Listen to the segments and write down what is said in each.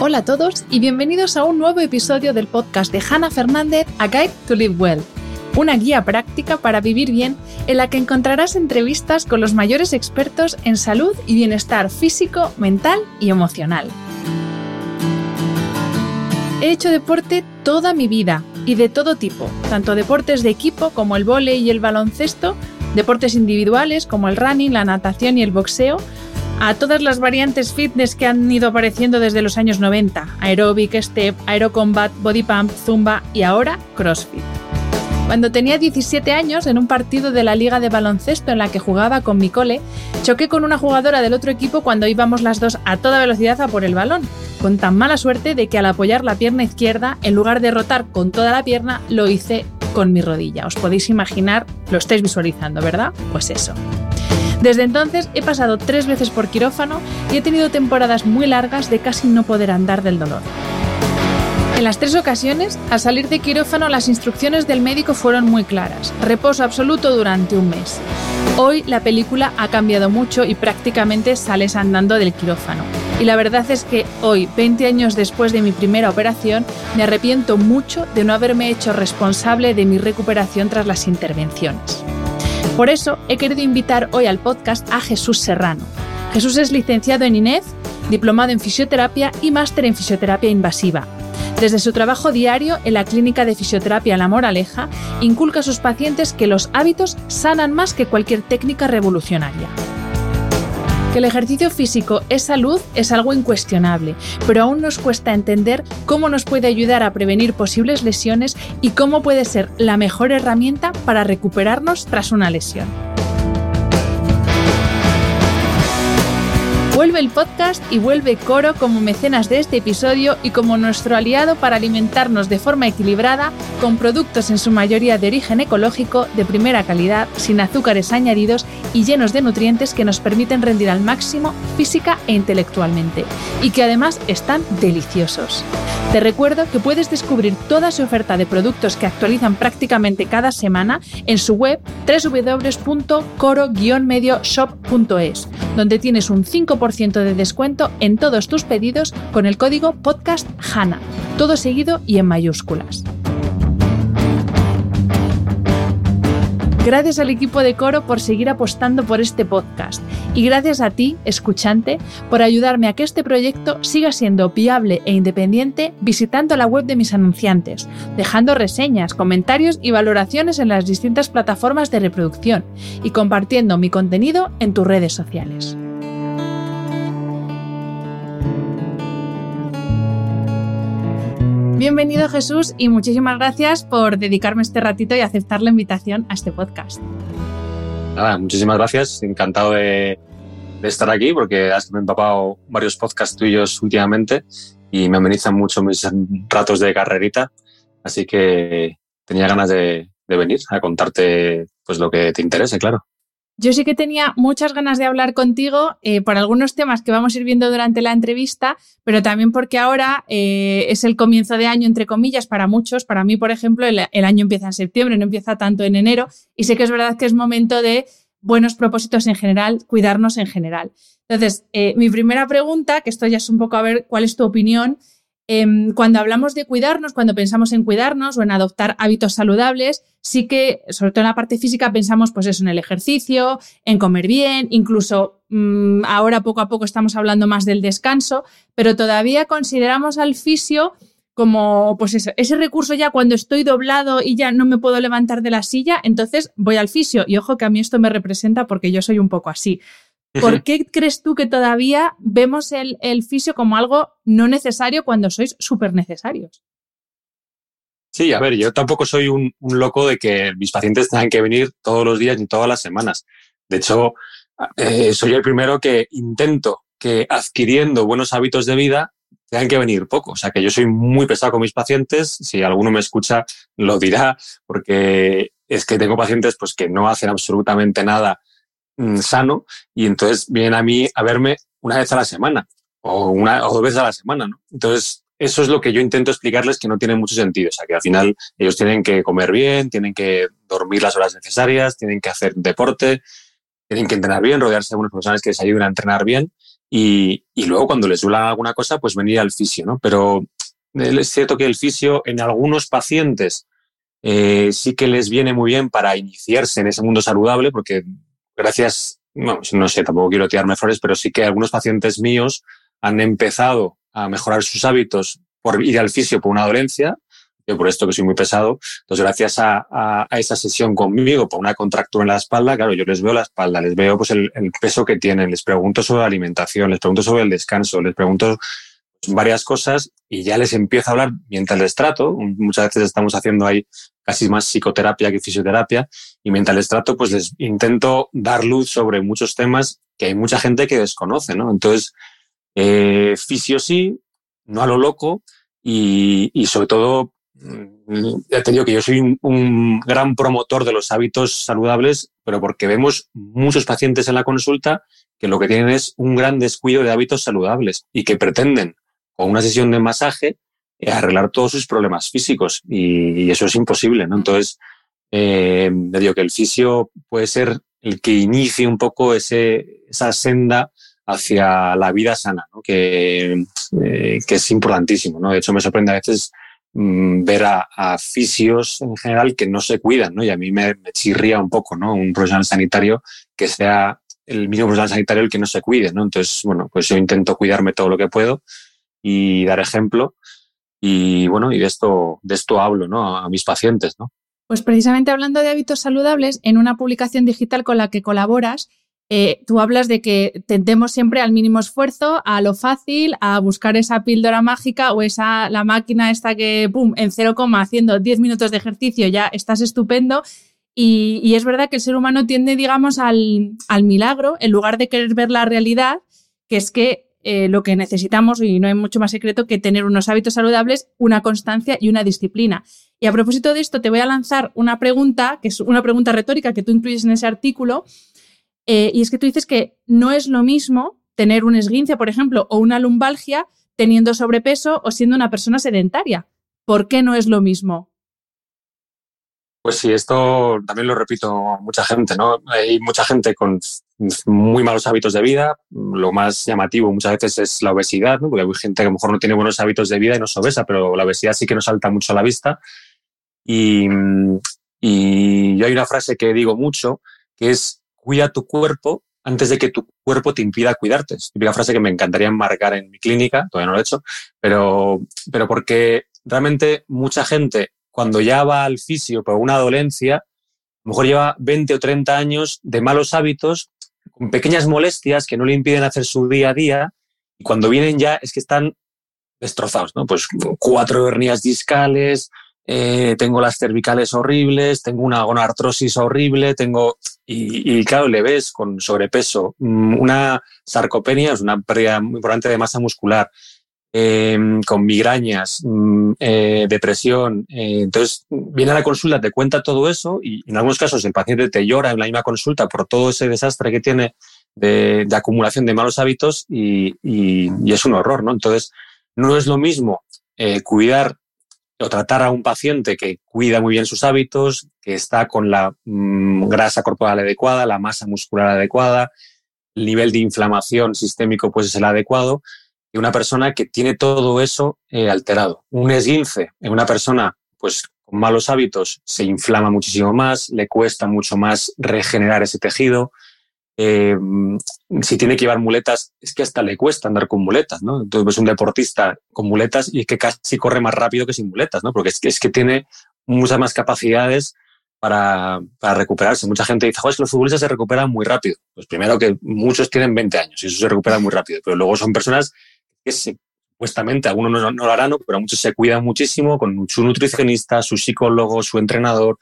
Hola a todos y bienvenidos a un nuevo episodio del podcast de Hannah Fernández, A Guide to Live Well, una guía práctica para vivir bien en la que encontrarás entrevistas con los mayores expertos en salud y bienestar físico, mental y emocional. He hecho deporte toda mi vida y de todo tipo, tanto deportes de equipo como el vóley y el baloncesto, deportes individuales como el running, la natación y el boxeo, a todas las variantes fitness que han ido apareciendo desde los años 90, aeróbic, step, aerocombat, body pump, zumba y ahora CrossFit. Cuando tenía 17 años, en un partido de la liga de baloncesto en la que jugaba con mi cole, choqué con una jugadora del otro equipo cuando íbamos las dos a toda velocidad a por el balón, con tan mala suerte de que al apoyar la pierna izquierda, en lugar de rotar con toda la pierna, lo hice con mi rodilla. Os podéis imaginar, lo estáis visualizando, ¿verdad? Pues eso. Desde entonces he pasado tres veces por quirófano y he tenido temporadas muy largas de casi no poder andar del dolor. En las tres ocasiones, al salir de quirófano, las instrucciones del médico fueron muy claras. Reposo absoluto durante un mes. Hoy la película ha cambiado mucho y prácticamente sales andando del quirófano. Y la verdad es que hoy, 20 años después de mi primera operación, me arrepiento mucho de no haberme hecho responsable de mi recuperación tras las intervenciones. Por eso he querido invitar hoy al podcast a Jesús Serrano. Jesús es licenciado en INEF, diplomado en fisioterapia y máster en fisioterapia invasiva. Desde su trabajo diario en la clínica de fisioterapia La Moraleja, inculca a sus pacientes que los hábitos sanan más que cualquier técnica revolucionaria. Que el ejercicio físico es salud es algo incuestionable, pero aún nos cuesta entender cómo nos puede ayudar a prevenir posibles lesiones y cómo puede ser la mejor herramienta para recuperarnos tras una lesión. Vuelve el podcast y vuelve Coro como mecenas de este episodio y como nuestro aliado para alimentarnos de forma equilibrada con productos en su mayoría de origen ecológico, de primera calidad, sin azúcares añadidos y llenos de nutrientes que nos permiten rendir al máximo física e intelectualmente y que además están deliciosos. Te recuerdo que puedes descubrir toda su oferta de productos que actualizan prácticamente cada semana en su web www.coro-medioshop.es, donde tienes un 5% de descuento en todos tus pedidos con el código podcast HANA, todo seguido y en mayúsculas. Gracias al equipo de Coro por seguir apostando por este podcast y gracias a ti, escuchante, por ayudarme a que este proyecto siga siendo viable e independiente visitando la web de mis anunciantes, dejando reseñas, comentarios y valoraciones en las distintas plataformas de reproducción y compartiendo mi contenido en tus redes sociales. Bienvenido Jesús y muchísimas gracias por dedicarme este ratito y aceptar la invitación a este podcast. Nada, muchísimas gracias, encantado de, estar aquí porque has empapado varios podcasts tuyos últimamente y me amenizan mucho mis ratos de carrerita, así que tenía ganas de, de venir a contarte pues lo que te interese, claro. Yo sí que tenía muchas ganas de hablar contigo eh, por algunos temas que vamos a ir viendo durante la entrevista, pero también porque ahora eh, es el comienzo de año, entre comillas, para muchos. Para mí, por ejemplo, el, año empieza en septiembre, no empieza tanto en enero. Y sé que es verdad que es momento de buenos propósitos en general, cuidarnos en general. Entonces, eh, mi primera pregunta, que esto ya es un poco a ver cuál es tu opinión, Em, cuando hablamos de cuidarnos, cuando pensamos en cuidarnos o en adoptar hábitos saludables, sí que, sobre todo en la parte física, pensamos pues eso, en el ejercicio, en comer bien, incluso mm, ahora poco a poco estamos hablando más del descanso, pero todavía consideramos al fisio como pues eso, ese recurso ya cuando estoy doblado y ya no me puedo levantar de la silla, entonces voy al fisio. Y ojo que a mí esto me representa porque yo soy un poco así. ¿Por qué crees tú que todavía vemos el, el fisio como algo no necesario cuando sois súper necesarios? Sí, a ver, yo tampoco soy un, loco de que mis pacientes tengan que venir todos los días ni todas las semanas. De hecho, eh, soy el primero que intento que adquiriendo buenos hábitos de vida tengan que venir poco. O sea, que yo soy muy pesado con mis pacientes. Si alguno me escucha, lo dirá, porque es que tengo pacientes pues, que no hacen absolutamente nada sano y entonces vienen a mí a verme una vez a la semana o, una, o dos veces a la semana. ¿no? Entonces, eso es lo que yo intento explicarles que no tiene mucho sentido. O sea, que al final ellos tienen que comer bien, tienen que dormir las horas necesarias, tienen que hacer deporte, tienen que entrenar bien, rodearse de buenos profesionales que les ayuden a entrenar bien y, y luego cuando les duela alguna cosa, pues venir al fisio, ¿no? Pero es cierto que el fisio en algunos pacientes eh, sí que les viene muy bien para iniciarse en ese mundo saludable, porque gracias, no, no sé, tampoco quiero tirarme flores, pero sí que algunos pacientes míos han empezado a mejorar sus hábitos por ir al fisio por una dolencia, yo por esto que soy muy pesado, entonces gracias a, a, esa sesión conmigo por una contractura en la espalda, claro, yo les veo la espalda, les veo pues el, el peso que tienen, les pregunto sobre la alimentación, les pregunto sobre el descanso, les pregunto varias cosas y ya les empiezo a hablar mientras les trato. Muchas veces estamos haciendo ahí casi más psicoterapia que fisioterapia y mientras les trato pues les intento dar luz sobre muchos temas que hay mucha gente que desconoce, ¿no? Entonces, eh, fisio sí, no a lo loco y, y sobre todo, mm, ya te digo que yo soy un, un, gran promotor de los hábitos saludables, pero porque vemos muchos pacientes en la consulta que lo que tienen es un gran descuido de hábitos saludables y que pretenden con una sesión de masaje eh, arreglar todos sus problemas físicos y, y eso es imposible, ¿no? Entonces, eh, digo que el fisio puede ser el que inicie un poco ese, esa senda hacia la vida sana, ¿no? que, eh, que, es importantísimo. ¿no? De hecho, me sorprende a veces mmm, ver a, a, fisios en general que no se cuidan, ¿no? y a mí me, me, chirría un poco ¿no? un profesional sanitario que sea el mismo profesional sanitario el que no se cuide. ¿no? Entonces, bueno, pues yo intento cuidarme todo lo que puedo y dar ejemplo. Y bueno, y de esto, de esto hablo ¿no? a mis pacientes. ¿no? Pues precisamente hablando de hábitos saludables, en una publicación digital con la que colaboras, eh, tú hablas de que tendemos siempre al mínimo esfuerzo, a lo fácil, a buscar esa píldora mágica o esa la máquina esta que, pum, en cero coma, haciendo 10 minutos de ejercicio ya estás estupendo. Y, y, es verdad que el ser humano tiende, digamos, al, al, milagro en lugar de querer ver la realidad, que es que eh, lo que necesitamos, y no hay mucho más secreto, que tener unos hábitos saludables, una constancia y una disciplina. Y a propósito de esto, te voy a lanzar una pregunta, que es una pregunta retórica que tú incluyes en ese artículo, eh, y es que tú dices que no es lo mismo tener un esguince, por ejemplo, o una lumbalgia teniendo sobrepeso o siendo una persona sedentaria. ¿Por qué no es lo mismo? Pues sí, esto también lo repito a mucha gente, ¿no? Hay mucha gente con muy malos hábitos de vida. Lo más llamativo muchas veces es la obesidad, ¿no? Porque hay gente que a lo mejor no tiene buenos hábitos de vida y no es obesa, pero la obesidad sí que nos salta mucho a la vista. Y, y yo hay una frase que digo mucho, que es cuida tu cuerpo antes de que tu cuerpo te impida cuidarte. Es una frase que me encantaría enmarcar en mi clínica, todavía no lo he hecho, pero, pero porque realmente mucha gente cuando ya va al fisio por una dolencia, a lo mejor lleva 20 o 30 años de malos hábitos, con pequeñas molestias que no le impiden hacer su día a día, y cuando vienen ya es que están destrozados, ¿no? Pues cuatro hernias discales, eh, tengo las cervicales horribles, tengo una gonartrosis horrible, tengo... Y, y, claro, le ves con sobrepeso, mm, una sarcopenia, es una pérdida muy importante de masa muscular, eh, con migrañas, mm, eh, depresión. Eh, entonces, viene a la consulta, te cuenta todo eso y en algunos casos el paciente te llora en la misma consulta por todo ese desastre que tiene de, de acumulación de malos hábitos y, y, y, es un horror, ¿no? Entonces, no es lo mismo eh, cuidar o tratar a un paciente que cuida muy bien sus hábitos, que está con la mmm, grasa corporal adecuada, la masa muscular adecuada, el nivel de inflamación sistémico pues es el adecuado, y una persona que tiene todo eso eh, alterado. Un esguince en una persona pues con malos hábitos se inflama muchísimo más, le cuesta mucho más regenerar ese tejido. Eh, si tiene que llevar muletas, es que hasta le cuesta andar con muletas, ¿no? Entonces ves un deportista con muletas y que casi corre más rápido que sin muletas, ¿no? Porque es que, es que tiene muchas más capacidades para, para, recuperarse. Mucha gente dice, Joder, es que los futbolistas se recuperan muy rápido. Pues primero que muchos tienen 20 años y eso se recupera muy rápido, pero luego son personas que se supuestamente, algunos no, lo harán, pero muchos se cuidan muchísimo con su nutricionista, su psicólogo, su entrenador.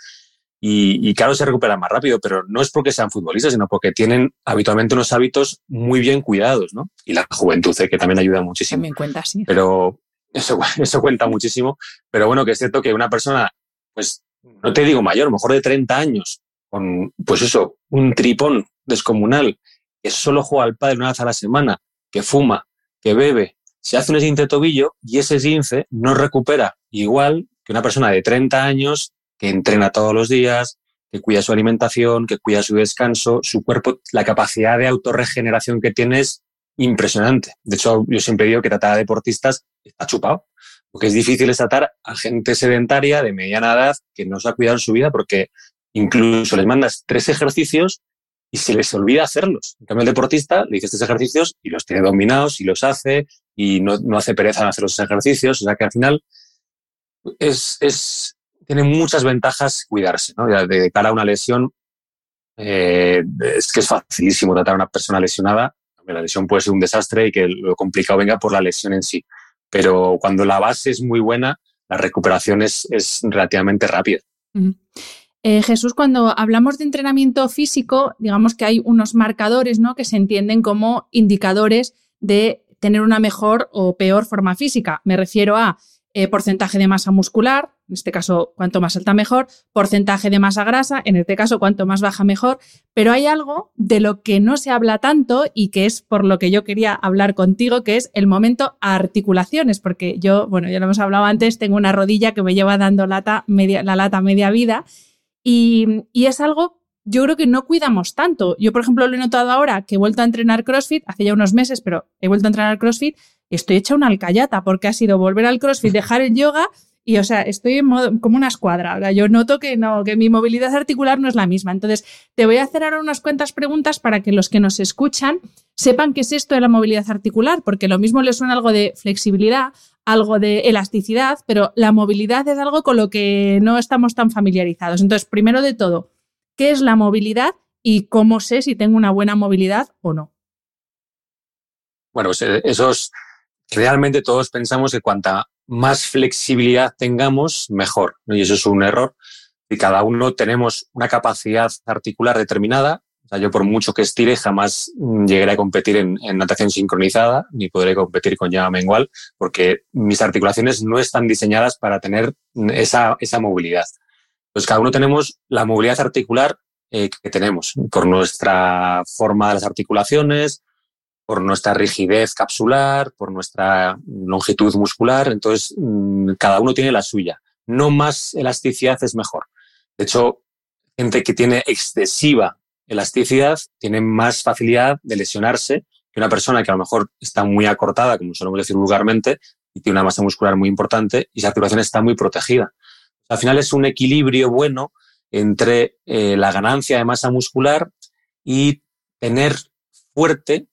Y, claro, se recuperan más rápido, pero no es porque sean futbolistas, sino porque tienen habitualmente unos hábitos muy bien cuidados, ¿no? Y la juventud, ¿eh? que también ayuda muchísimo. También cuenta, sí. Pero eso, eso cuenta muchísimo. Pero bueno, que es cierto que una persona, pues, no te digo mayor, mejor de 30 años, con, pues eso, un tripón descomunal, que solo juega al padre una vez a la semana, que fuma, que bebe, se hace un esguince de tobillo y ese esguince no recupera igual que una persona de 30 años que entrena todos los días, que cuida su alimentación, que cuida su descanso, su cuerpo, la capacidad de autorregeneración que tiene es impresionante. De hecho, yo siempre digo que tratar a deportistas está chupado. Lo que es difícil tratar a gente sedentaria de mediana edad que no se ha cuidado en su vida porque incluso les mandas tres ejercicios y se les olvida hacerlos. En cambio, el deportista le dice estos ejercicios y los tiene dominados y los hace y no, no hace pereza en hacer los ejercicios. O sea que al final es, es, tiene muchas ventajas cuidarse. ¿no? De, cara a una lesión, eh, es que es facilísimo tratar a una persona lesionada. La lesión puede ser un desastre y que lo complicado venga por la lesión en sí. Pero cuando la base es muy buena, la recuperación es, es relativamente rápida. Eh, Jesús, cuando hablamos de entrenamiento físico, digamos que hay unos marcadores ¿no? que se entienden como indicadores de tener una mejor o peor forma física. Me refiero a eh, porcentaje de masa muscular, en este caso cuanto más alta mejor, porcentaje de masa grasa, en este caso cuanto más baja mejor, pero hay algo de lo que no se habla tanto y que es por lo que yo quería hablar contigo, que es el momento articulaciones, porque yo, bueno, ya lo hemos hablado antes, tengo una rodilla que me lleva dando lata media, la lata media vida y, es algo, yo creo que no cuidamos tanto. Yo, por ejemplo, lo he notado ahora que he vuelto a entrenar CrossFit, hace ya unos meses, pero he vuelto a entrenar CrossFit, estoy hecha una alcayata porque ha sido volver al CrossFit, dejar el yoga y, o sea, estoy como una escuadra. yo noto que no, que mi movilidad articular no es la misma. Entonces, te voy a hacer ahora unas cuantas preguntas para que los que nos escuchan sepan qué es esto de la movilidad articular, porque lo mismo les suena algo de flexibilidad, algo de elasticidad, pero la movilidad es algo con lo que no estamos tan familiarizados. Entonces, primero de todo, ¿qué es la movilidad y cómo sé si tengo una buena movilidad o no? Bueno, pues eh, esos realmente todos pensamos que cuanta más flexibilidad tengamos, mejor. Y eso es un error. Y cada uno tenemos una capacidad articular determinada o sea, yo por mucho que estire, jamás mm, llegaré a competir en, natación sincronizada, ni podré competir con llama mengual, porque mis articulaciones no están diseñadas para tener esa, esa movilidad. Pues cada uno tenemos la movilidad articular eh, que tenemos, por nuestra forma de las articulaciones, por nuestra rigidez capsular, por nuestra longitud muscular. Entonces, mm, cada uno tiene la suya. No más elasticidad es mejor. De hecho, gente que tiene excesiva elasticidad tiene más facilidad de lesionarse que una persona que a lo mejor está muy acortada, como solemos decir vulgarmente, y tiene una masa muscular muy importante y esa articulación está muy protegida. Al final es un equilibrio bueno entre eh, la ganancia de masa muscular y tener fuerte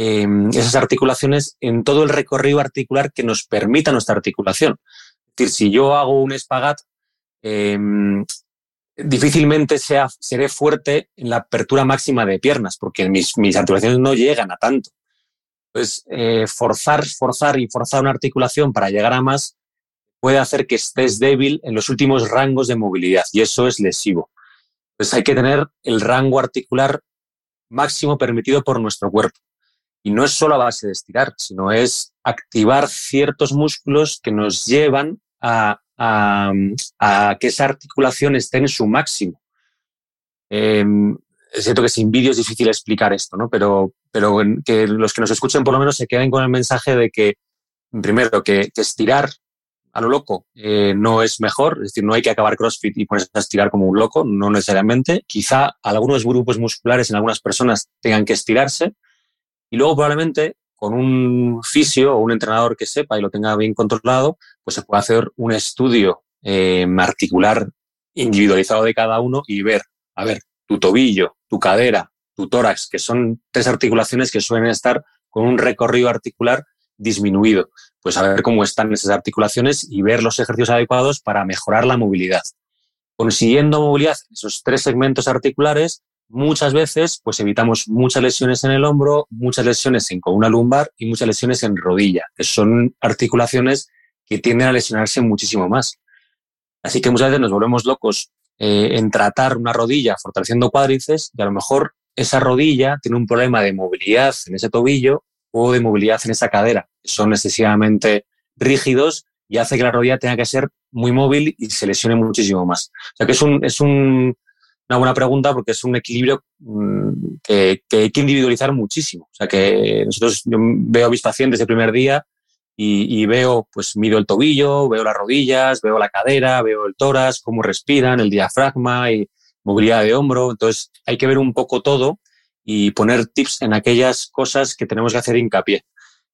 em, esas articulaciones en todo el recorrido articular que nos permita nuestra articulación. Es decir, si yo hago un espagat, em, difícilmente sea, seré fuerte en la apertura máxima de piernas, porque mis, articulaciones no llegan a tanto. Entonces, eh, forzar, forzar y forzar una articulación para llegar a más puede hacer que estés débil en los últimos rangos de movilidad y eso es lesivo. Entonces hay que tener el rango articular máximo permitido por nuestro cuerpo. Y no es solo a base de estirar, sino es activar ciertos músculos que nos llevan a que esa articulación esté en su máximo. Em, es cierto que sin vídeo es difícil explicar esto, ¿no? pero, pero que los que nos escuchen por lo menos se queden con el mensaje de que, primero, que, estirar a lo loco eh, no es mejor, es decir, no hay que acabar CrossFit y ponerse a estirar como un loco, no necesariamente. Quizá algunos grupos musculares en algunas personas tengan que estirarse y luego probablemente con un fisio o un entrenador que sepa y lo tenga bien controlado, pues se puede hacer un estudio eh, articular individualizado de cada uno y ver, a ver, tu tobillo, tu cadera, tu tórax, que son tres articulaciones que suelen estar con un recorrido articular disminuido. Pues a ver cómo están esas articulaciones y ver los ejercicios adecuados para mejorar la movilidad. Consiguiendo movilidad en esos tres segmentos articulares, muchas veces pues evitamos muchas lesiones en el hombro, muchas lesiones en columna lumbar y muchas lesiones en rodilla, que son articulaciones que tienden a lesionarse muchísimo más. Así que muchas veces nos volvemos locos eh, en tratar una rodilla fortaleciendo cuádriceps y a lo mejor esa rodilla tiene un problema de movilidad en ese tobillo o de movilidad en esa cadera, son excesivamente rígidos y hace que la rodilla tenga que ser muy móvil y se lesione muchísimo más. O sea que es, un, es un, una buena pregunta porque es un equilibrio mm, que, que, hay que individualizar muchísimo. O sea que nosotros, yo veo a mis pacientes el primer día y, y, veo, pues mido el tobillo, veo las rodillas, veo la cadera, veo el tórax, cómo respiran, el diafragma y movilidad de hombro. Entonces hay que ver un poco todo y poner tips en aquellas cosas que tenemos que hacer hincapié.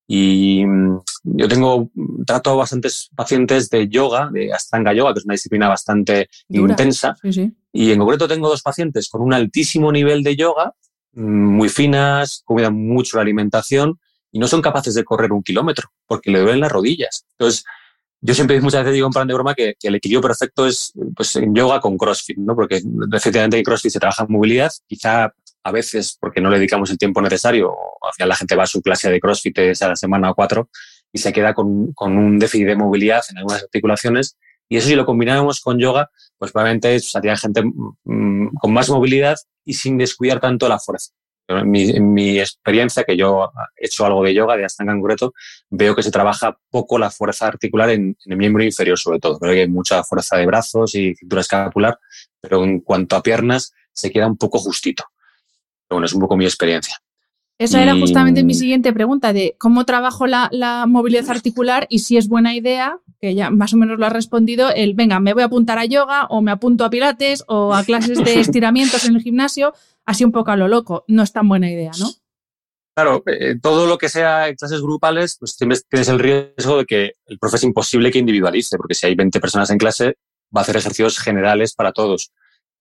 Y mm, yo tengo, trato a bastantes pacientes de yoga, de Astanga Yoga, que es una disciplina bastante intensa. Y en concreto tengo dos pacientes con un altísimo nivel de yoga, mm, muy finas, cuidan mucho la alimentación y no son capaces de correr un kilómetro porque le duelen las rodillas. Entonces, yo siempre muchas veces digo en plan de broma que, que, el equilibrio perfecto es pues, en yoga con CrossFit, ¿no? Porque efectivamente en CrossFit se trabaja en movilidad, quizá a veces porque no le dedicamos el tiempo necesario, o al final la gente va a su clase de CrossFit a la semana o cuatro y se queda con, con, un déficit de movilidad en algunas articulaciones. Y eso si lo combinamos con yoga, pues probablemente sería gente mmm, con más movilidad y sin descuidar tanto la fuerza. En mi, en experiencia, que yo he hecho algo de yoga, de Ashtanga concreto, veo que se trabaja poco la fuerza articular en, en, el miembro inferior, sobre todo. Creo que hay mucha fuerza de brazos y cintura escapular, pero en cuanto a piernas, se queda un poco justito. Pero bueno, es un poco mi experiencia. Esa era justamente mi siguiente pregunta, de cómo trabajo la, la, movilidad articular y si es buena idea, que ya más o menos lo has respondido, el, venga, me voy a apuntar a yoga o me apunto a pilates o a clases de estiramientos en el gimnasio, así un poco a lo loco. No es tan buena idea, ¿no? Claro, eh, todo lo que sea clases grupales, pues tienes, tienes el riesgo de que el profe es imposible que individualice, porque si hay 20 personas en clase, va a hacer ejercicios generales para todos.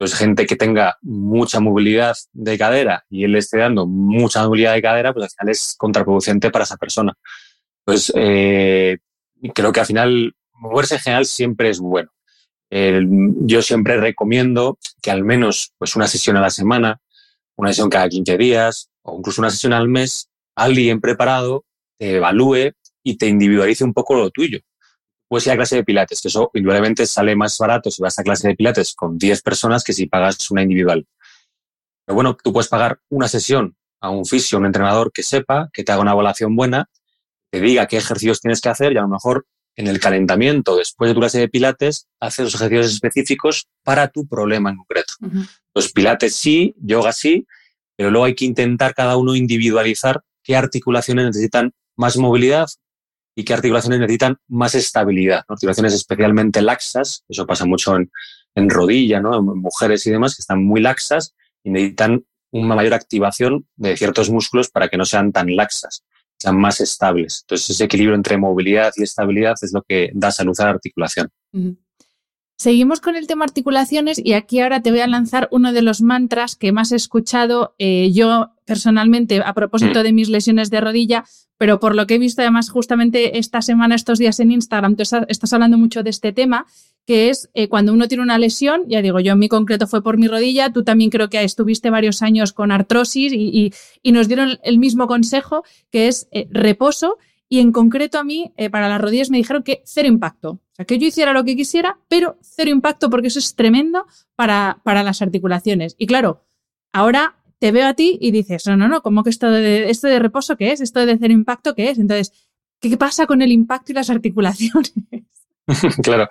Pues gente que tenga mucha movilidad de cadera y él le esté dando mucha movilidad de cadera, pues al final es contraproducente para esa persona. Pues eh, creo que al final moverse en general siempre es bueno. Yo siempre recomiendo que al menos pues una sesión a la semana, una sesión cada 15 días o incluso una sesión al mes, alguien preparado te evalúe y te individualice un poco lo tuyo puedes ir a clase de pilates, que eso indudablemente sale más barato si vas a clase de pilates con 10 personas que si pagas una individual. Pero bueno, tú puedes pagar una sesión a un fisio, un entrenador que sepa, que te haga una evaluación buena, te diga qué ejercicios tienes que hacer y a lo mejor en el calentamiento, después de tu clase de pilates, haces los ejercicios específicos para tu problema en concreto. Uh -huh. Los pilates sí, yoga sí, pero luego hay que intentar cada uno individualizar qué articulaciones necesitan más movilidad y qué articulaciones necesitan más estabilidad. Articulaciones especialmente laxas, eso pasa mucho en, en rodilla, ¿no? en mujeres y demás, que están muy laxas y necesitan una mayor activación de ciertos músculos para que no sean tan laxas, sean más estables. Entonces, ese equilibrio entre movilidad y estabilidad es lo que da salud a la articulación. Seguimos con el tema articulaciones y aquí ahora te voy a lanzar uno de los mantras que más he escuchado eh, yo personalmente a propósito de mis lesiones de rodilla, pero por lo que he visto además justamente esta semana, estos días en Instagram, tú estás hablando mucho de este tema, que es eh, cuando uno tiene una lesión, ya digo, yo en mi concreto fue por mi rodilla, tú también creo que estuviste varios años con artrosis y, y, y nos dieron el mismo consejo, que es eh, reposo y en concreto a mí, eh, para las rodillas, me dijeron que cero impacto. O sea, que yo hiciera lo que quisiera, pero cero impacto porque eso es tremendo para, para las articulaciones. Y claro, ahora te veo a ti y dices, no, no, no, ¿cómo que esto de, esto de reposo qué es? ¿Esto de cero impacto qué es? Entonces, ¿qué pasa con el impacto y las articulaciones? claro.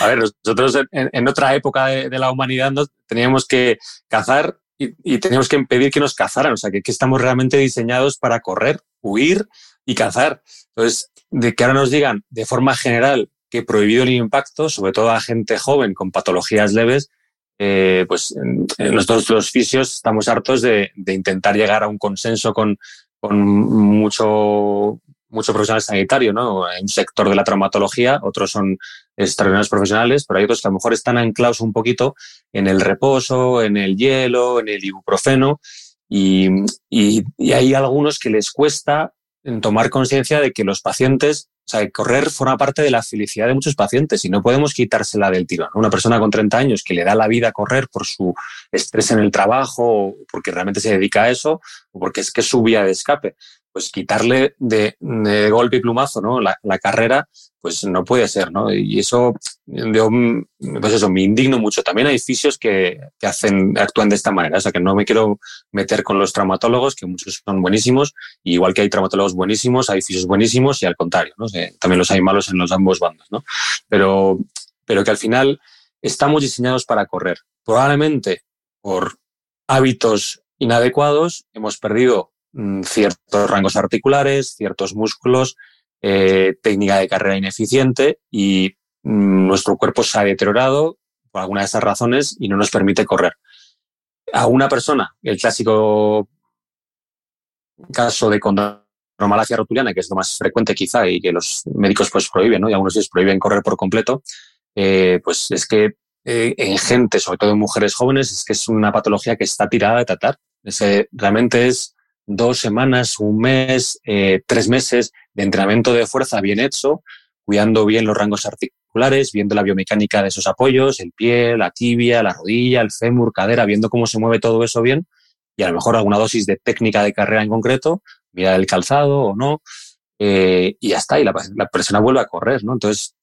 A ver, nosotros en, otra época de, la humanidad teníamos que cazar y, teníamos que impedir que nos cazaran. O sea, que estamos realmente diseñados para correr, huir y cazar. Entonces, de que ahora nos digan de forma general que prohibido el impacto, sobre todo a gente joven con patologías leves, eh, pues nosotros los fisios estamos hartos de, de, intentar llegar a un consenso con, con mucho, mucho profesional sanitario, ¿no? Hay un sector de la traumatología, otros son extraordinarios profesionales, pero hay otros que a lo mejor están anclados un poquito en el reposo, en el hielo, en el ibuprofeno, y, y, y hay algunos que les cuesta en tomar conciencia de que los pacientes o sea, correr forma parte de la felicidad de muchos pacientes y no podemos quitársela del tirón. Una persona con 30 años que le da la vida a correr por su estrés en el trabajo, o porque realmente se dedica a eso, o porque es que es su vía de escape, pues quitarle de, golpe y plumazo ¿no? la, carrera, pues no puede ser, ¿no? Y eso, yo, pues eso, me indigno mucho. También hay fisios que, que, hacen, actúan de esta manera, o sea, que no me quiero meter con los traumatólogos, que muchos son buenísimos, igual que hay traumatólogos buenísimos, hay fisios buenísimos y al contrario, ¿no? también los hay malos en los ambos bandos, ¿no? Pero, pero que al final estamos diseñados para correr. Probablemente por hábitos inadecuados hemos perdido ciertos rangos articulares, ciertos músculos, eh, técnica de carrera ineficiente y mm, nuestro cuerpo se ha deteriorado por alguna de esas razones y no nos permite correr. A una persona, el clásico caso de condromalacia rotuliana, que es lo más frecuente quizá y que los médicos pues prohíben, ¿no? y algunos les prohíben correr por completo, eh, pues es que eh, en gente, sobre todo en mujeres jóvenes, es que es una patología que está tirada de tratar. Realmente es dos semanas, un mes, eh, tres meses de entrenamiento de fuerza bien hecho, cuidando bien los rangos articulares, viendo la biomecánica de esos apoyos, el pie, la tibia, la rodilla, el fémur, cadera, viendo cómo se mueve todo eso bien y a lo mejor alguna dosis de técnica de carrera en concreto, mirar el calzado o no, eh, y ya está, y la, persona vuelve a correr, ¿no? Entonces,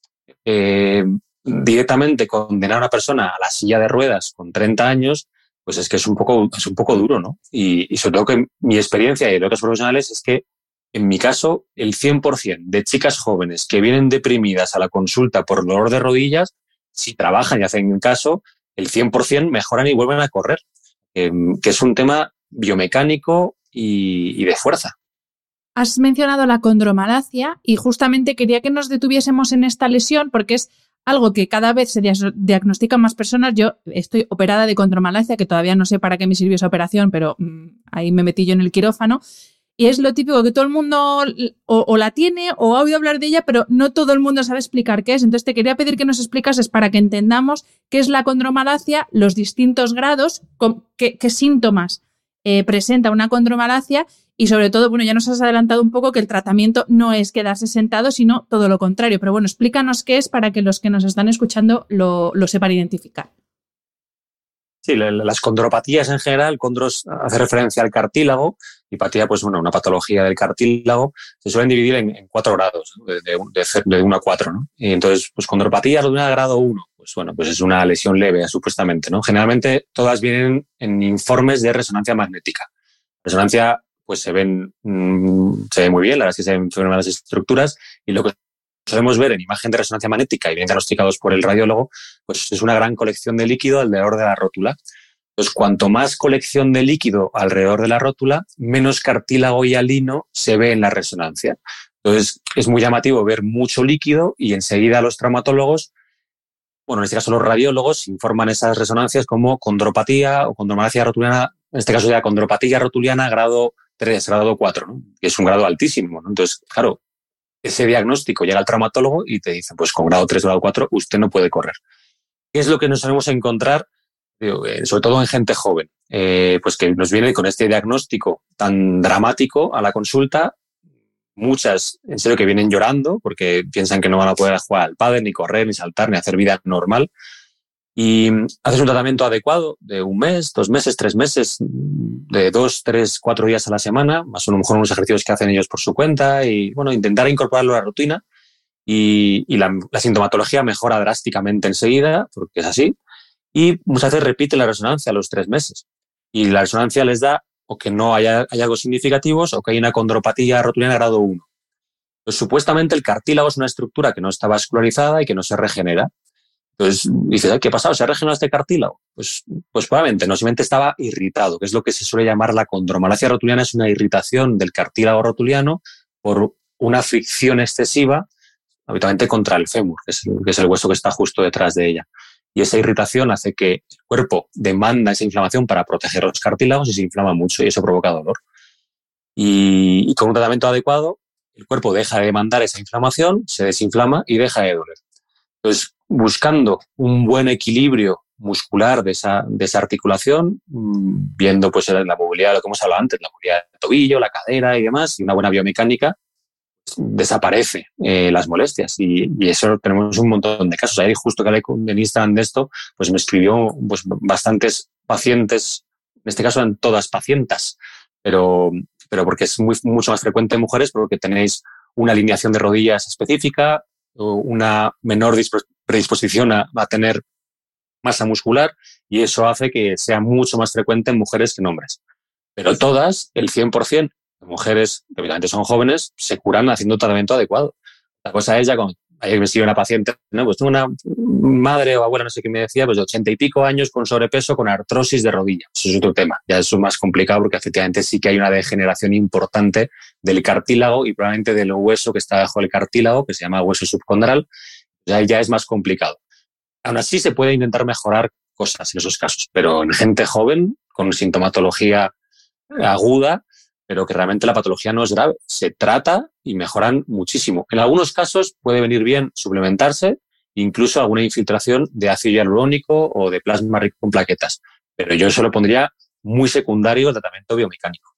eh, directamente condenar a una persona a la silla de ruedas con 30 años pues es que es un poco, es un poco duro, ¿no? Y, sobre todo que mi experiencia y de otros profesionales es que, en mi caso, el 100% de chicas jóvenes que vienen deprimidas a la consulta por dolor de rodillas, si trabajan y hacen caso, el 100% mejoran y vuelven a correr, em, que es un tema biomecánico y, y de fuerza. Has mencionado la condromalacia y justamente quería que nos detuviésemos en esta lesión porque es algo que cada vez se diagnostican más personas. Yo estoy operada de condromalacia, que todavía no sé para qué me sirvió esa operación, pero mm, ahí me metí yo en el quirófano. Y es lo típico que todo el mundo o, la tiene o ha oído hablar de ella, pero no todo el mundo sabe explicar qué es. Entonces te quería pedir que nos explicases para que entendamos qué es la condromalacia, los distintos grados, qué, qué síntomas eh, presenta una condromalacia y sobre todo, bueno, ya nos has adelantado un poco que el tratamiento no es quedarse sentado, sino todo lo contrario. Pero bueno, explícanos qué es para que los que nos están escuchando lo, sepan identificar. Sí, las condropatías en general, condros hace referencia al cartílago, y patía, pues bueno, una patología del cartílago, se suelen dividir en, cuatro grados, de, de, 1 a 4, ¿no? Y entonces, pues condropatía de grado 1, pues bueno, pues es una lesión leve, supuestamente, ¿no? Generalmente todas vienen en informes de resonancia magnética. Resonancia pues se ven, mm, se ve muy bien, la verdad que se ven las estructuras y lo que podemos ver en imagen de resonancia magnética y bien diagnosticados por el radiólogo, pues es una gran colección de líquido alrededor de la rótula. Entonces, cuanto más colección de líquido alrededor de la rótula, menos cartílago y alino se ve en la resonancia. Entonces, es muy llamativo ver mucho líquido y enseguida los traumatólogos, bueno, en este caso los radiólogos, informan esas resonancias como condropatía o condromalacia rotuliana, en este caso ya condropatía rotuliana grado 3, grado 4, ¿no? que es un grado altísimo. Entonces, claro, ese diagnóstico llega al traumatólogo y te dice, pues con grado 3, grado 4, usted no puede correr. ¿Qué es lo que nos solemos encontrar, sobre todo en gente joven? Eh, pues que nos viene con este diagnóstico tan dramático a la consulta, muchas en serio que vienen llorando porque piensan que no van a poder jugar al padre, ni correr, ni saltar, ni hacer vida normal. Y haces un tratamiento adecuado de un mes, dos meses, tres meses, de dos, tres, cuatro días a la semana, más o menos unos ejercicios que hacen ellos por su cuenta y, bueno, intentar incorporarlo a la rutina. Y, la, sintomatología mejora drásticamente enseguida, porque es así, y muchas veces repite la resonancia a los tres meses. Y la resonancia les da o que no haya, algo significativos o que hay una condropatía rotuliana grado 1. Pues supuestamente el cartílago es una estructura que no está vascularizada y que no se regenera. Entonces dices, ¿qué ha pasado? ¿Se ha regenerado este cartílago? Pues, pues probablemente no, simplemente estaba irritado, que es lo que se suele llamar la condromalacia rotuliana, es una irritación del cartílago rotuliano por una fricción excesiva, habitualmente contra el fémur, que es el hueso que está justo detrás de ella. Y esa irritación hace que el cuerpo demanda esa inflamación para proteger los cartílagos y se inflama mucho y eso provoca dolor. Y, con un tratamiento adecuado, el cuerpo deja de demandar esa inflamación, se desinflama y deja de doler. Entonces, buscando un buen equilibrio muscular de esa, de esa articulación, mm, viendo pues la movilidad, lo que hemos hablado antes, la movilidad del tobillo, la cadera y demás, y una buena biomecánica, desaparece eh, las molestias y, eso tenemos un montón de casos. Ahí justo que hablé en Instagram de esto, pues me escribió pues, bastantes pacientes, en este caso eran todas pacientes, pero, pero porque es muy, mucho más frecuente en mujeres porque tenéis una alineación de rodillas específica, una menor predisposición a, a tener masa muscular y eso hace que sea mucho más frecuente en mujeres que en hombres. Pero todas, el 100%, mujeres que obviamente son jóvenes se curan haciendo tratamiento adecuado. La cosa es ya con ayer me escribió una paciente, ¿no? Pues tengo una madre o abuela, no sé qué me decía, pues de ochenta y pico años con sobrepeso, con artrosis de rodilla. Eso es otro tema. Ya es más complicado porque efectivamente sí que hay una degeneración importante del cartílago y probablemente del hueso que está bajo el cartílago, que se llama hueso subcondral. Ya, ya es más complicado. Aún así se puede intentar mejorar cosas en esos casos, pero en gente joven, con sintomatología aguda, pero que realmente la patología no es grave. Se trata y mejoran muchísimo. En algunos casos puede venir bien suplementarse, incluso alguna infiltración de ácido hialurónico o de plasma rico con plaquetas. Pero yo eso lo pondría muy secundario al tratamiento biomecánico.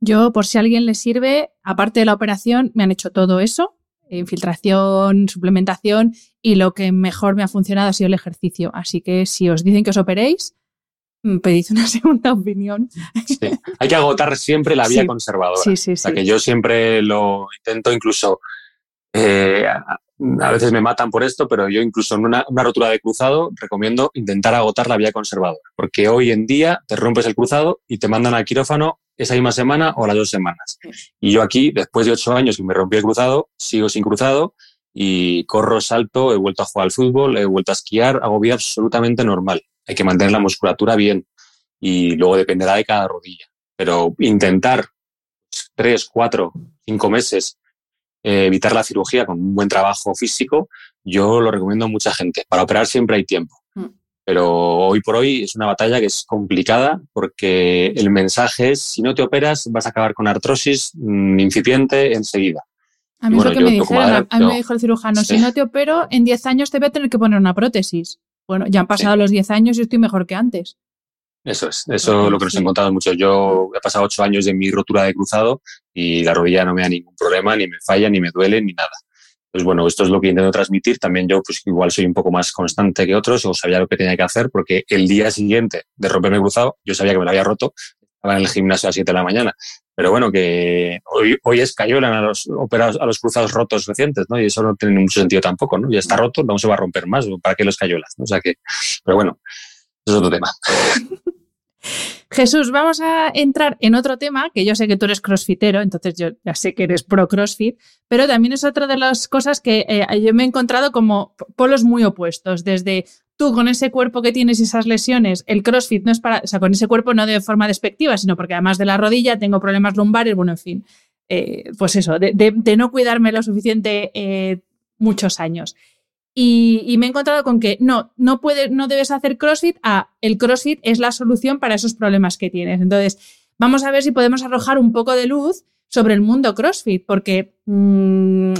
Yo, por si a alguien le sirve, aparte de la operación, me han hecho todo eso, infiltración, suplementación, y lo que mejor me ha funcionado ha sido el ejercicio. Así que si os dicen que os operéis, pedís una segunda opinión. Sí. Hay que agotar siempre la vía conservadora. Sí, sí, sí. que yo siempre lo intento, incluso eh, a veces me matan por esto, pero yo incluso en una, rotura de cruzado recomiendo intentar agotar la vía conservadora, porque hoy en día te rompes el cruzado y te mandan al quirófano esa misma semana o las dos semanas. Y yo aquí, después de ocho años que me rompí el cruzado, sigo sin cruzado y corro, salto, he vuelto a jugar al fútbol, he vuelto a esquiar, hago vida absolutamente normal hay que mantener la musculatura bien y luego dependerá de cada rodilla. Pero intentar tres, cuatro, cinco meses eh, evitar la cirugía con un buen trabajo físico, yo lo recomiendo a mucha gente. Para operar siempre hay tiempo. Mm. Pero hoy por hoy es una batalla que es complicada porque el mensaje es, si no te operas, vas a acabar con artrosis mm, incipiente enseguida. A mí es lo que me dijeron, a mí me dijo el cirujano, si no te opero, en 10 años te voy a tener que poner una prótesis. Bueno, ya han pasado los 10 años y estoy mejor que antes. Eso es, eso es lo que nos he encontrado mucho. Yo he pasado 8 años de mi rotura de cruzado y la rodilla no me da ningún problema, ni me falla, ni me duele, ni nada. Pues bueno, esto es lo que intento transmitir. También yo, pues igual soy un poco más constante que otros, o sabía lo que tenía que hacer, porque el día siguiente de romperme cruzado, yo sabía que me lo había roto, estaba en el gimnasio a las 7 de la mañana. Pero bueno, que hoy, hoy es cayolan a los operados, a los cruzados rotos recientes, ¿no? Y eso no tiene mucho sentido tampoco, ¿no? Ya está roto, no se va a romper más, ¿para qué los cayolas? O sea que, pero bueno, eso es otro tema. Jesús, vamos a entrar en otro tema, que yo sé que tú eres crossfitero, entonces yo ya sé que eres pro crossfit, pero también es otra de las cosas que eh, yo me he encontrado como polos muy opuestos, desde tú con ese cuerpo que tienes y esas lesiones, el CrossFit no es para, o sea, con ese cuerpo no de forma despectiva, sino porque además de la rodilla tengo problemas lumbares, bueno, en fin, eh, pues eso, de, no cuidarme lo suficiente eh, muchos años. Y, me he encontrado con que no, no, puedes, no debes hacer CrossFit, ah, el CrossFit es la solución para esos problemas que tienes. Entonces, vamos a ver si podemos arrojar un poco de luz sobre el mundo CrossFit, porque mm,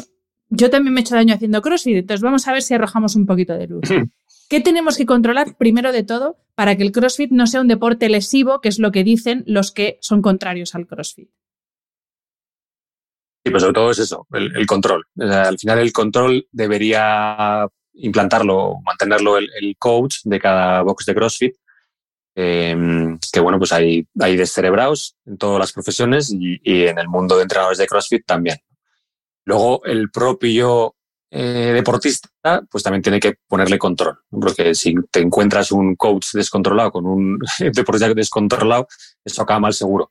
yo también me he hecho daño haciendo CrossFit, entonces vamos a ver si arrojamos un poquito de luz. ¿Qué tenemos que controlar primero de todo para que el CrossFit no sea un deporte lesivo, que es lo que dicen los que son contrarios al CrossFit? Sí, pues sobre todo es eso, el, control. al final el control debería implantarlo, mantenerlo el, coach de cada box de CrossFit, em, que bueno, pues hay, hay descerebrados en todas las profesiones y, y, en el mundo de entrenadores de CrossFit también. Luego el propio eh, deportista, pues también tiene que ponerle control. Porque si te encuentras un coach descontrolado con un deportista descontrolado, eso acaba mal seguro.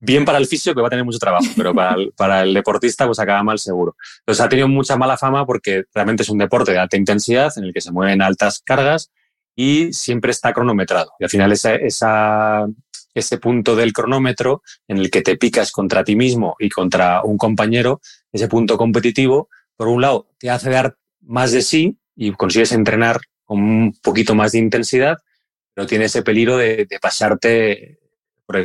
Bien para el fisio, que va a tener mucho trabajo, pero para el, para el deportista, pues acaba mal seguro. Entonces ha tenido mucha mala fama porque realmente es un deporte de alta intensidad en el que se mueven altas cargas y siempre está cronometrado. Y al final esa, esa, ese punto del cronómetro en el que te picas contra ti mismo y contra un compañero, ese punto competitivo, por un lado, te hace dar más de sí y consigues entrenar con un poquito más de intensidad, pero tiene ese peligro de, pasarte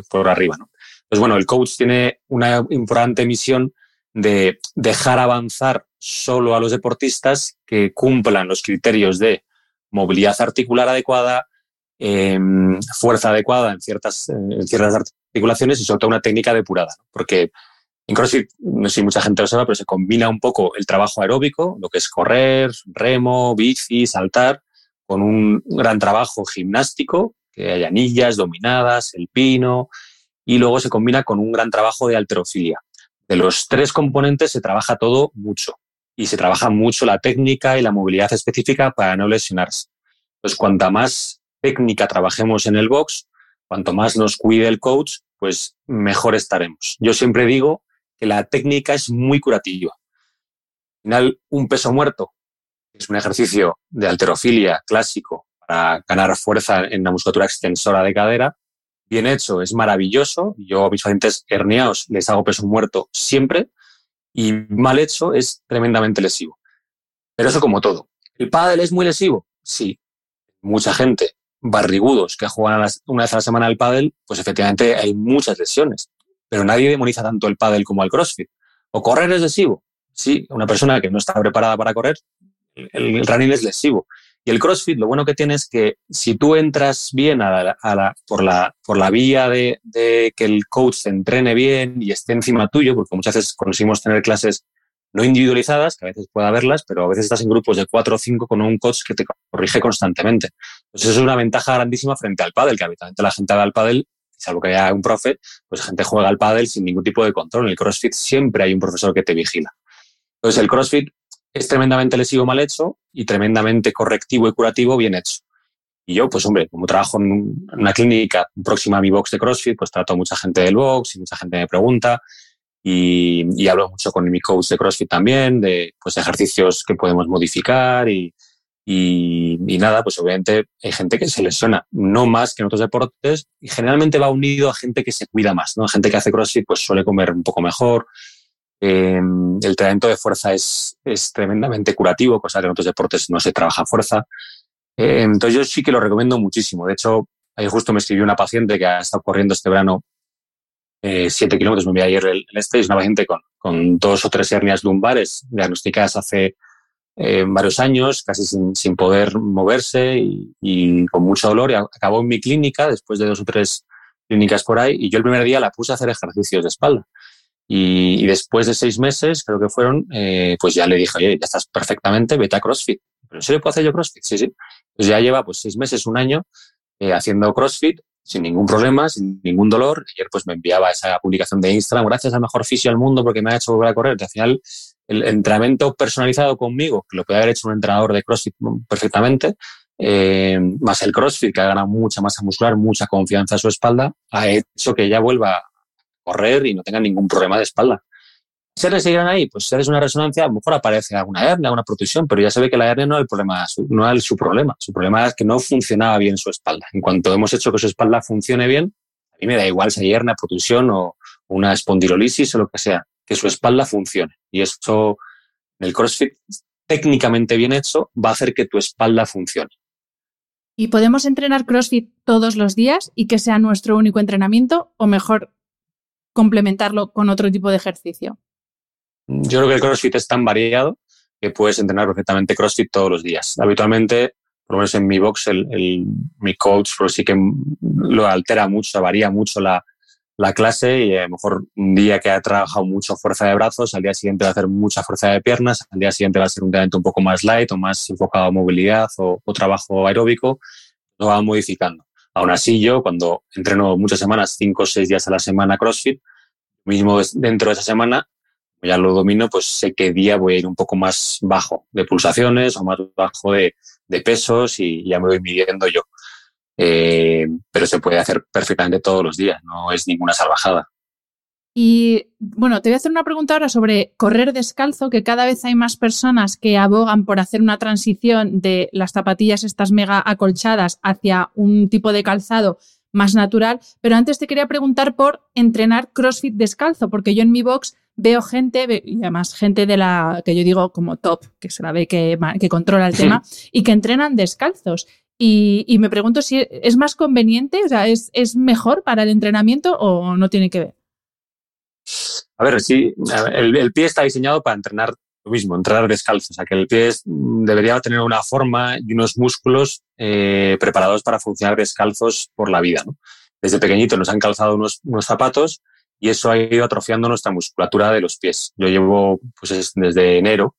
por, arriba. ¿no? Pues bueno, el coach tiene una importante misión de dejar avanzar solo a los deportistas que cumplan los criterios de movilidad articular adecuada, em, fuerza adecuada en ciertas, articulaciones y sobre todo una técnica depurada. Porque En CrossFit, no sé si mucha gente lo sabe, pero se combina un poco el trabajo aeróbico, lo que es correr, remo, bici, saltar, con un gran trabajo gimnástico, que hay anillas, dominadas, el pino, y luego se combina con un gran trabajo de alterofilia. De los tres componentes se trabaja todo mucho y se trabaja mucho la técnica y la movilidad específica para no lesionarse. Pues cuanta más técnica trabajemos en el box, cuanto más nos cuide el coach, pues mejor estaremos. Yo siempre digo que la técnica es muy curativa. Al final, un peso muerto es un ejercicio de alterofilia clásico para ganar fuerza en la musculatura extensora de cadera. Bien hecho, es maravilloso. Yo a mis pacientes herniados les hago peso muerto siempre y mal hecho es tremendamente lesivo. Pero eso como todo. ¿El pádel es muy lesivo? Sí. Mucha gente, barrigudos que juegan una vez a la semana al pádel, pues efectivamente hay muchas lesiones pero nadie demoniza tanto el pádel como al CrossFit. ¿O correr es lesivo? Sí, una persona que no está preparada para correr, el, running es lesivo. Y el CrossFit, lo bueno que tiene es que si tú entras bien a la, por, la, por la vía de, que el coach se entrene bien y esté encima tuyo, porque muchas veces conseguimos tener clases no individualizadas, que a veces pueda haberlas, pero a veces estás en grupos de cuatro o cinco con un coach que te corrige constantemente. Entonces, eso es una ventaja grandísima frente al pádel, que habitualmente la gente va al pádel salvo que haya un profe, pues gente juega al pádel sin ningún tipo de control. En el CrossFit siempre hay un profesor que te vigila. Entonces el CrossFit es tremendamente lesivo mal hecho y tremendamente correctivo y curativo bien hecho. Y yo, pues hombre, como trabajo en una clínica próxima a mi box de CrossFit, pues trato a mucha gente del box y mucha gente me pregunta y, y hablo mucho con mi coach de CrossFit también, de pues ejercicios que podemos modificar y, y, nada, pues obviamente hay gente que se lesiona, no más que en otros deportes, y generalmente va unido a gente que se cuida más, ¿no? Gente que hace CrossFit pues suele comer un poco mejor. Eh, el entrenamiento de fuerza es, es, tremendamente curativo, cosa que en otros deportes no se trabaja fuerza. Eh, entonces yo sí que lo recomiendo muchísimo. De hecho, ahí justo me escribió una paciente que ha estado corriendo este verano eh, siete kilómetros, me voy ayer el, el este, es una paciente con, con dos o tres hernias lumbares diagnosticadas hace eh, varios años, casi sin, sin poder moverse y, con mucho dolor. Y acabó en mi clínica después de dos o tres clínicas por ahí y yo el primer día la puse a hacer ejercicios de espalda. Y, después de seis meses, creo que fueron, eh, pues ya le dije, oye, ya estás perfectamente, vete a CrossFit. ¿Pero en serio puedo hacer yo CrossFit? Sí, sí. Pues ya lleva pues seis meses, un año eh, haciendo CrossFit sin ningún problema, sin ningún dolor. Ayer pues me enviaba esa publicación de Instagram, gracias al mejor fisio del mundo porque me ha hecho volver a correr. Al final el entrenamiento personalizado conmigo, que lo puede haber hecho un entrenador de CrossFit perfectamente, eh, más el CrossFit, que ha ganado mucha masa muscular, mucha confianza en su espalda, ha hecho que ella vuelva correr y no tenga ningún problema de espalda. Le seguirán ahí, pues si eres una resonancia, a lo mejor aparece alguna hernia, alguna protrusión, pero ya se ve que la hernia no es el problema, no es su problema. Su problema es que no funcionaba bien su espalda. En cuanto hemos hecho que su espalda funcione bien, a mí me da igual si hay hernia, protrusión o una espondilolisis o lo que sea que su espalda funcione. Y esto, el CrossFit, técnicamente bien hecho, va a hacer que tu espalda funcione. ¿Y podemos entrenar CrossFit todos los días y que sea nuestro único entrenamiento o mejor complementarlo con otro tipo de ejercicio? Yo creo que el CrossFit es tan variado que puedes entrenar perfectamente CrossFit todos los días. Habitualmente, por lo menos en mi box, el, mi coach pues sí que lo altera mucho, varía mucho la, la clase y a lo mejor un día que ha trabajado mucho fuerza de brazos, al día siguiente va a hacer mucha fuerza de piernas, al día siguiente va a ser un entrenamiento un poco más light o más enfocado a movilidad o, trabajo aeróbico, lo va modificando. Aún así, yo cuando entreno muchas semanas, cinco o seis días a la semana CrossFit, mismo dentro de esa semana, ya lo domino, pues sé qué día voy a ir un poco más bajo de pulsaciones o más bajo de, pesos y ya me voy midiendo yo. Eh, pero se puede hacer perfectamente todos los días, no es ninguna salvajada. Y bueno, te voy a hacer una pregunta ahora sobre correr descalzo, que cada vez hay más personas que abogan por hacer una transición de las zapatillas estas mega acolchadas hacia un tipo de calzado más natural. Pero antes te quería preguntar por entrenar CrossFit descalzo, porque yo en mi box veo gente, y además gente de la que yo digo como top, que se la ve que, que controla el tema, y que entrenan descalzos. Y, me pregunto si es más conveniente, o sea, ¿es, ¿es, mejor para el entrenamiento o no tiene que ver? A ver, sí, el, pie está diseñado para entrenar lo mismo, entrenar descalzo. O sea, que el pie debería tener una forma y unos músculos eh, preparados para funcionar descalzos por la vida. Desde pequeñito nos han calzado unos, unos zapatos y eso ha ido atrofiando nuestra musculatura de los pies. Yo llevo pues, desde enero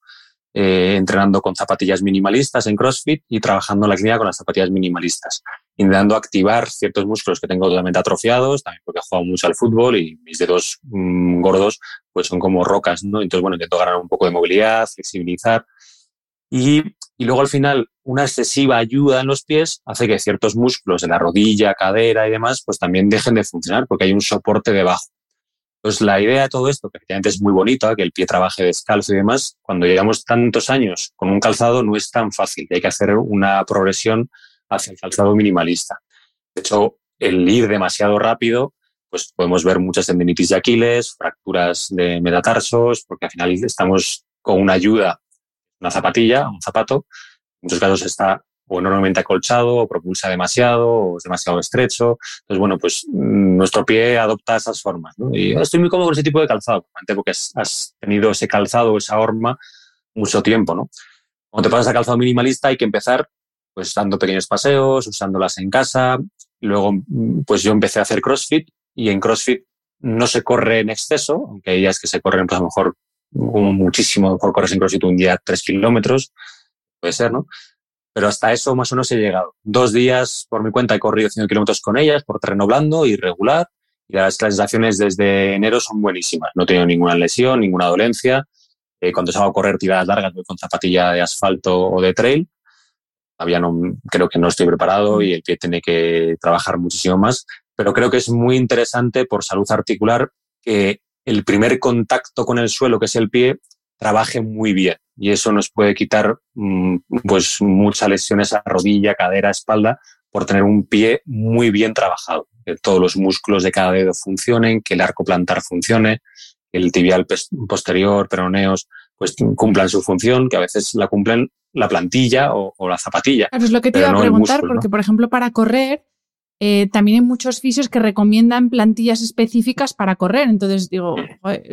eh, entrenando con zapatillas minimalistas en CrossFit y trabajando en la clínica con las zapatillas minimalistas, intentando activar ciertos músculos que tengo totalmente atrofiados, también porque he jugado mucho al fútbol y mis dedos mm, gordos pues son como rocas, ¿no? Entonces, bueno, intento ganar un poco de movilidad, flexibilizar y, y luego al final una excesiva ayuda en los pies hace que ciertos músculos de la rodilla, cadera y demás pues también dejen de funcionar porque hay un soporte debajo. Pues la idea de todo esto, que efectivamente es muy bonita, que el pie trabaje descalzo y demás, cuando llevamos tantos años con un calzado no es tan fácil. Hay que hacer una progresión hacia el calzado minimalista. De hecho, el ir demasiado rápido, pues podemos ver muchas tendinitis de Aquiles, fracturas de metatarsos, porque al final estamos con una ayuda, una zapatilla, un zapato. En muchos casos está o enormemente acolchado, o propulsa demasiado, o es demasiado estrecho. Entonces, bueno, pues mm, nuestro pie adopta esas formas. ¿no? Y estoy muy cómodo con ese tipo de calzado, porque has tenido ese calzado, esa horma, mucho tiempo. ¿no? Cuando te pasas a calzado minimalista hay que empezar pues dando pequeños paseos, usándolas en casa. Luego, mm, pues yo empecé a hacer CrossFit y en CrossFit no se corre en exceso, aunque hay días que se corren, pues a lo mejor muchísimo, mejor corres en CrossFit un día tres kilómetros, puede ser, ¿no? pero hasta eso más o menos he llegado. Dos días por mi cuenta he corrido 100 kilómetros con ellas por terreno blando y regular y las sensaciones desde enero son buenísimas. No he tenido ninguna lesión, ninguna dolencia. Eh, cuando salgo a correr tiradas largas voy con zapatilla de asfalto o de trail. Todavía no, creo que no estoy preparado y el pie tiene que trabajar muchísimo más, pero creo que es muy interesante por salud articular que el primer contacto con el suelo, que es el pie, trabaje muy bien. Y eso nos puede quitar mm, pues muchas lesiones a rodilla, cadera, espalda por tener un pie muy bien trabajado, que todos los músculos de cada dedo funcionen, que el arco plantar funcione, el tibial posterior, peroneos, pues cumplan su función, que a veces la cumplen la plantilla o, la zapatilla. Claro, es lo que te iba a preguntar, porque por ejemplo para correr eh, también hay muchos fisios que recomiendan plantillas específicas para correr. Entonces digo,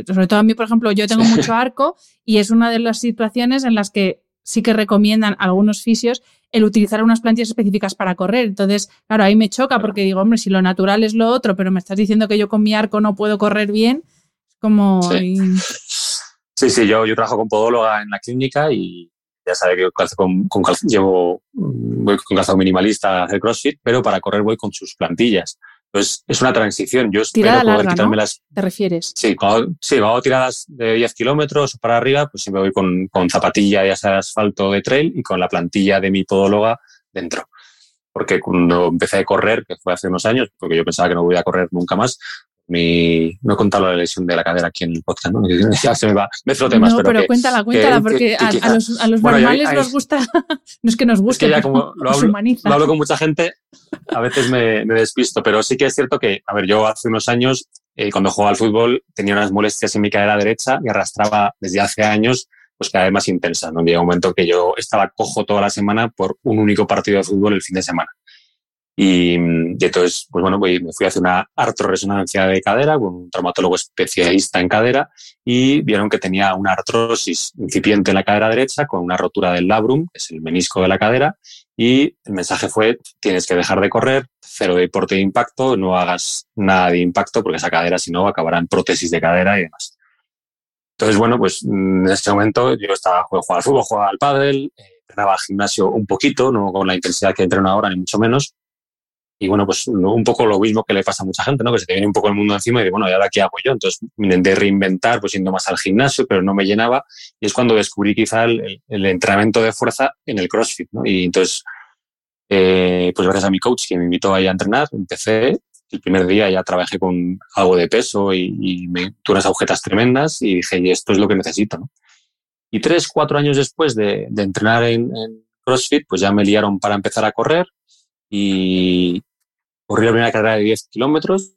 sobre todo a mí, por ejemplo, yo tengo mucho arco y es una de las situaciones en las que sí que recomiendan algunos fisios el utilizar unas plantillas específicas para correr. Entonces, claro, ahí me choca porque digo, hombre, si lo natural es lo otro, pero me estás diciendo que yo con mi arco no puedo correr bien, es como... Sí, sí, yo, yo trabajo con podóloga en la clínica y ya sabe que con, con llevo, voy con calzado minimalista a hacer CrossFit, pero para correr voy con sus plantillas. Entonces, es una transición. Yo espero poder larga, quitarme las. ¿Te refieres? Sí, cuando, sí, hago tiradas de 10 kilómetros para arriba, pues siempre voy con, con zapatilla, ya sea de asfalto de trail, y con la plantilla de mi podóloga dentro. Porque cuando empecé a correr, que fue hace unos años, porque yo pensaba que no voy a correr nunca más, mi, no he contado la lesión de la cadera aquí en el podcast, ¿no? ya se me va, me temas. No, pero, cuéntala, cuéntala, porque a, los, a los normales nos gusta, no es que nos guste, es que ya como lo hablo, lo hablo, con mucha gente, a veces me, me, despisto, pero sí que es cierto que, a ver, yo hace unos años, eh, cuando jugaba al fútbol, tenía unas molestias en mi cadera derecha y arrastraba desde hace años pues cada vez más intensa. ¿no? Llega un momento que yo estaba cojo toda la semana por un único partido de fútbol el fin de semana. Y, entonces, pues bueno, me fui a hacer una artroresonancia de cadera con un traumatólogo especialista en cadera y vieron que tenía una artrosis incipiente en la cadera derecha con una rotura del labrum, que es el menisco de la cadera, y el mensaje fue, tienes que dejar de correr, cero de deporte de impacto, no hagas nada de impacto porque esa cadera si no acabará en prótesis de cadera y demás. Entonces, bueno, pues en ese momento yo estaba jugando al fútbol, jugaba al pádel, eh, entrenaba al gimnasio un poquito, no con la intensidad que entreno ahora, ni mucho menos, y bueno, pues un poco lo mismo que le pasa a mucha gente, ¿no? Que se te viene un poco el mundo encima y de, bueno, ¿y ahora qué hago yo? Entonces me intenté reinventar, pues yendo más al gimnasio, pero no me llenaba. Y es cuando descubrí quizá el, entrenamiento de fuerza en el CrossFit, ¿no? Y entonces, eh, pues gracias a mi coach que me invitó ahí a entrenar, empecé. El primer día ya trabajé con algo de peso y, me tuve unas agujetas tremendas y dije, y esto es lo que necesito, ¿no? Y tres, cuatro años después de, entrenar en, en CrossFit, pues ya me liaron para empezar a correr y, corrí la primera carrera de 10 kilómetros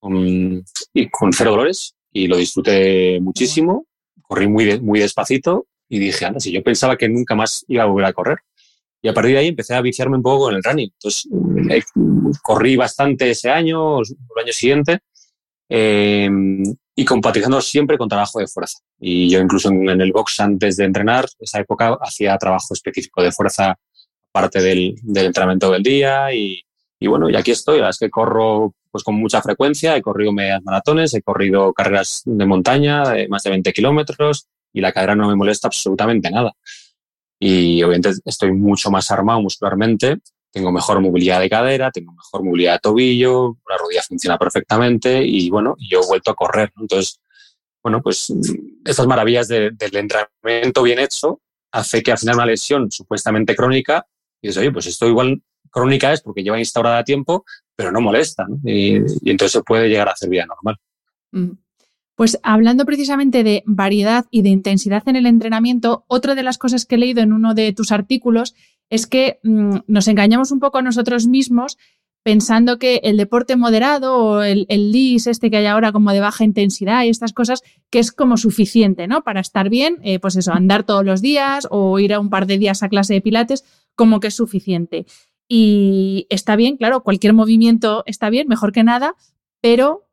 con, y con cero dolores y lo disfruté muchísimo. Corrí muy, muy despacito y dije, anda, si yo pensaba que nunca más iba a volver a correr. Y a partir de ahí empecé a viciarme un poco con el running. Entonces, eh, corrí bastante ese año, el año siguiente, eh, y compatizando siempre con trabajo de fuerza. Y yo incluso en, el box antes de entrenar, esa época hacía trabajo específico de fuerza parte del, del entrenamiento del día y, y bueno, y aquí estoy, la verdad es que corro pues con mucha frecuencia, he corrido medias maratones, he corrido carreras de montaña de más de 20 kilómetros y la cadera no me molesta absolutamente nada. Y obviamente estoy mucho más armado muscularmente, tengo mejor movilidad de cadera, tengo mejor movilidad de tobillo, la rodilla funciona perfectamente y bueno, yo he vuelto a correr. Entonces, bueno, pues estas maravillas del entrenamiento bien hecho hace que al final una lesión supuestamente crónica, y dices, oye, pues esto igual crónica es porque lleva instaurada a tiempo, pero no molesta, Y, entonces se puede llegar a hacer vida normal. Pues hablando precisamente de variedad y de intensidad en el entrenamiento, otra de las cosas que he leído en uno de tus artículos es que mm, nos engañamos un poco a nosotros mismos pensando que el deporte moderado o el, el LIS este que hay ahora como de baja intensidad y estas cosas, que es como suficiente, ¿no? Para estar bien, eh, pues eso, andar todos los días o ir a un par de días a clase de pilates, como que es suficiente. Y está bien, claro, cualquier movimiento está bien, mejor que nada, pero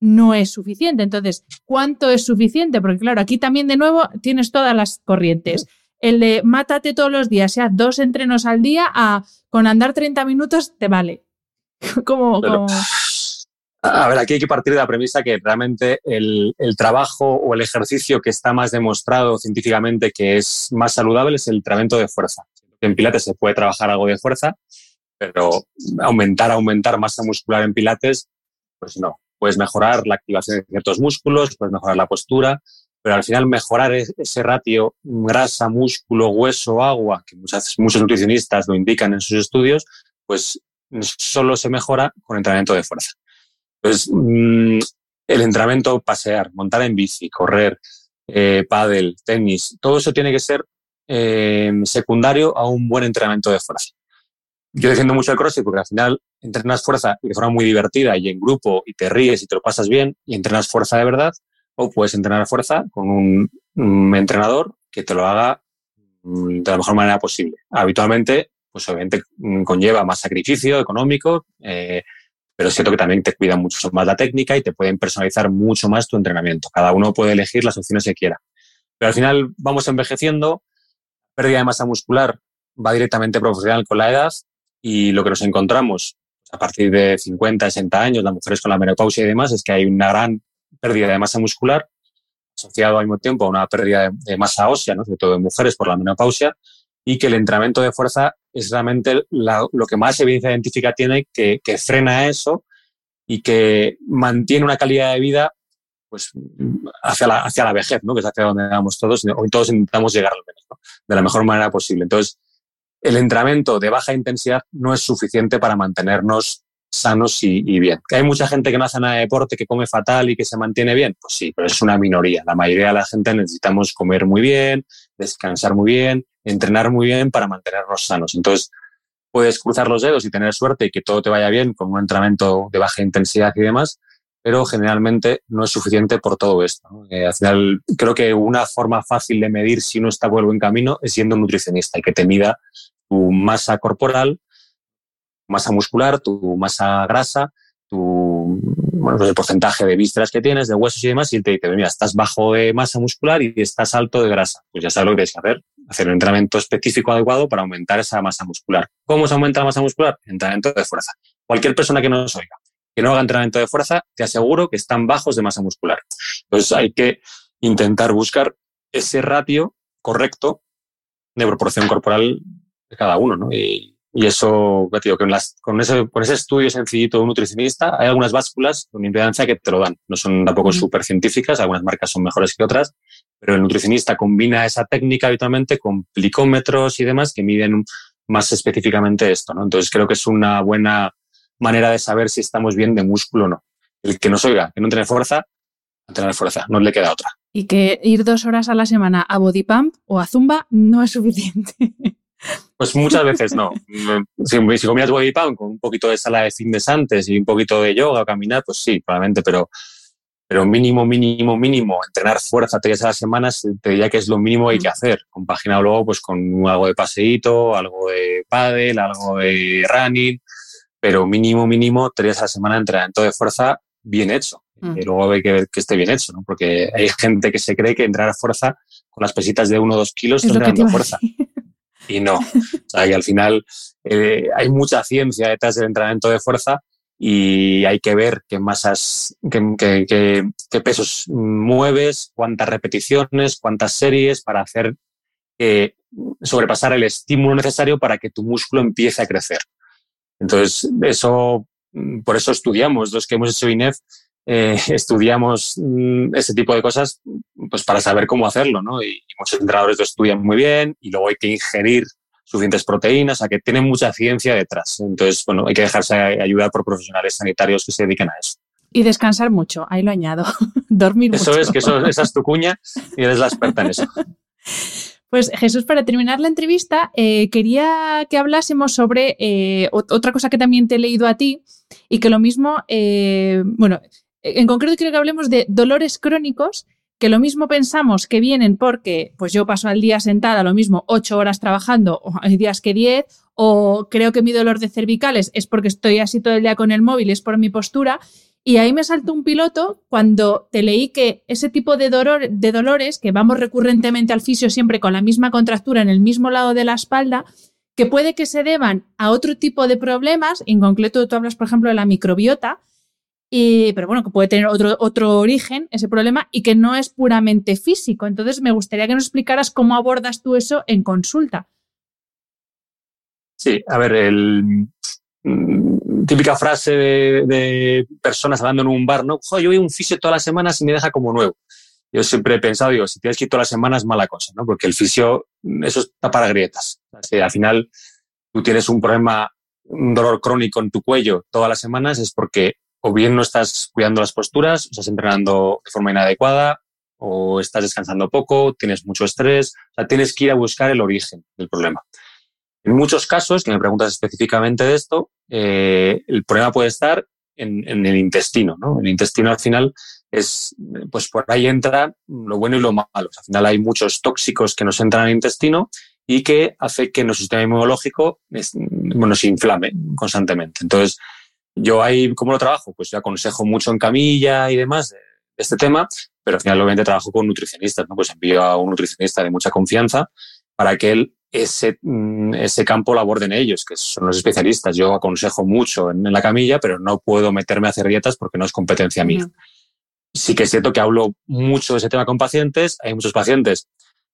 no es suficiente. Entonces, ¿cuánto es suficiente? Porque claro, aquí también de nuevo tienes todas las corrientes el de mátate todos los días, sea dos entrenos al día, a con andar 30 minutos te vale. como, A ver, aquí hay que partir de la premisa que realmente el, trabajo o el ejercicio que está más demostrado científicamente que es más saludable es el entrenamiento de fuerza. En Pilates se puede trabajar algo de fuerza, pero aumentar, aumentar masa muscular en Pilates, pues no. Puedes mejorar la activación de ciertos músculos, puedes mejorar la postura, pero al final mejorar ese ratio grasa, músculo, hueso, agua, que muchos nutricionistas lo indican en sus estudios, pues solo se mejora con entrenamiento de fuerza. Entonces, mm, el entrenamiento, pasear, montar en bici, correr, eh, tenis, todo eso tiene que ser eh, secundario a un buen entrenamiento de fuerza. Yo defiendo mucho el CrossFit porque al final entrenas fuerza de forma muy divertida y en grupo y te ríes y te lo pasas bien y entrenas fuerza de verdad o puedes entrenar fuerza con un, entrenador que te lo haga mm, de la mejor manera posible. Habitualmente, pues obviamente mm, conlleva más sacrificio económico, eh, pero es cierto que también te cuida mucho más la técnica y te pueden personalizar mucho más tu entrenamiento. Cada uno puede elegir las opciones que quiera. Pero al final vamos envejeciendo, pérdida de masa muscular va directamente proporcional con la edad y lo que nos encontramos a partir de 50, 60 años, las mujeres con la menopausia y demás, es que hay una gran pérdida de masa muscular asociado al mismo tiempo a una pérdida de, masa ósea, ¿no? sobre todo en mujeres por la menopausia, y que el entrenamiento de fuerza es realmente lo que más evidencia científica tiene que, frena eso y que mantiene una calidad de vida pues hacia la, hacia la vejez, ¿no? que es hacia donde vamos todos, o todos intentamos llegar al menos, de la mejor manera posible. Entonces, el entrenamiento de baja intensidad no es suficiente para mantenernos sanos y, bien. ¿Que hay mucha gente que no hace nada de deporte, que come fatal y que se mantiene bien? Pues sí, pero es una minoría. La mayoría de la gente necesitamos comer muy bien, descansar muy bien, entrenar muy bien para mantenernos sanos. Entonces, puedes cruzar los dedos y tener suerte y que todo te vaya bien con un entrenamiento de baja intensidad y demás, pero generalmente no es suficiente por todo esto. Eh, al final, creo que una forma fácil de medir si uno está por el buen camino es siendo nutricionista y que te mida tu masa corporal, masa muscular, tu masa grasa, tu bueno, pues el porcentaje de vísceras que tienes, de huesos y demás, y te dice, mira, estás bajo de masa muscular y estás alto de grasa. Pues ya sabes lo que tienes que hacer, hacer un entrenamiento específico adecuado para aumentar esa masa muscular. ¿Cómo se aumenta la masa muscular? Entrenamiento de fuerza. Cualquier persona que nos oiga, que no haga entrenamiento de fuerza, te aseguro que están bajos de masa muscular. Entonces hay que intentar buscar ese ratio correcto de proporción corporal de cada uno, ¿no? Y, y eso, digo, que las, con, ese, con ese estudio sencillito de un nutricionista, hay algunas básculas con impedancia que te lo dan. No son tampoco súper científicas, algunas marcas son mejores que otras, pero el nutricionista combina esa técnica habitualmente con plicómetros y demás que miden más específicamente esto. ¿no? Entonces creo que es una buena manera de saber si estamos bien de músculo o no. El que nos oiga, que no tiene fuerza, no tiene fuerza, no le queda otra. Y que ir dos horas a la semana a body pump o a zumba no es suficiente. Pues muchas veces no. Si, si comías body pump con un poquito de sala de fitness antes y un poquito de yoga o caminar, pues sí, probablemente, pero, pero mínimo, mínimo, mínimo, entrenar fuerza tres a las semanas, te diría que es lo mínimo que hay que mm. hacer. Compaginado luego pues con algo de paseíto, algo de paddle, algo de running, pero mínimo, mínimo, tres a la semana de entrenamiento de fuerza bien hecho. Mm. Y luego hay que ver que esté bien hecho, ¿no? Porque hay gente que se cree que entrenar fuerza con las pesitas de uno o dos kilos es entrenando fuerza y no. O sea, y al final eh, hay mucha ciencia detrás del entrenamiento de fuerza y hay que ver qué masas, qué, qué, pesos mueves, cuántas repeticiones, cuántas series para hacer eh, sobrepasar el estímulo necesario para que tu músculo empiece a crecer. Entonces, eso, por eso estudiamos, los que hemos hecho INEF, eh, estudiamos mm, ese tipo de cosas pues para saber cómo hacerlo, ¿no? Y, muchos entrenadores lo estudian muy bien y luego hay que ingerir suficientes proteínas, o sea que tiene mucha ciencia detrás. Entonces, bueno, hay que dejarse ayudar por profesionales sanitarios que se dediquen a eso. Y descansar mucho, ahí lo añado. Dormir eso mucho. Eso es, que eso, esa es tu cuña y eres la experta en eso. Pues Jesús, para terminar la entrevista, eh, quería que hablásemos sobre eh, otra cosa que también te he leído a ti y que lo mismo, eh, bueno, en concreto quiero que hablemos de dolores crónicos que lo mismo pensamos que vienen porque pues yo paso al día sentada lo mismo ocho horas trabajando, o hay días que diez, o creo que mi dolor de cervicales es porque estoy así todo el día con el móvil, es por mi postura. Y ahí me saltó un piloto cuando te leí que ese tipo de, dolor, de dolores, que vamos recurrentemente al fisio siempre con la misma contractura en el mismo lado de la espalda, que puede que se deban a otro tipo de problemas, en concreto tú hablas, por ejemplo, de la microbiota, pero bueno, que puede tener otro, otro origen ese problema y que no es puramente físico. Entonces, me gustaría que nos explicaras cómo abordas tú eso en consulta. Sí, a ver, el, típica frase de, personas hablando en un bar, ¿no? yo voy a un fisio todas las semanas y me deja como nuevo. Yo siempre he pensado, digo, si tienes que ir todas las semanas, mala cosa, ¿no? Porque el fisio, eso está para grietas. al final, tú tienes un problema, un dolor crónico en tu cuello todas las semanas, es porque o bien no estás cuidando las posturas, estás entrenando de forma inadecuada, o estás descansando poco, tienes mucho estrés, o sea, tienes que ir a buscar el origen del problema. En muchos casos, que me preguntas específicamente de esto, eh, el problema puede estar en, el intestino, ¿no? El intestino al final es, pues por ahí entra lo bueno y lo malo. al final hay muchos tóxicos que nos entran al intestino y que hace que nuestro sistema inmunológico bueno, se inflame constantemente. Entonces, yo ahí, ¿cómo lo trabajo? Pues yo aconsejo mucho en camilla y demás de, este tema, pero al final obviamente trabajo con nutricionistas, ¿no? Pues envío a un nutricionista de mucha confianza para que él ese, mm, ese campo lo aborden ellos, que son los especialistas. Yo aconsejo mucho en, la camilla, pero no puedo meterme a hacer dietas porque no es competencia mía. Sí que es cierto que hablo mucho de ese tema con pacientes. Hay muchos pacientes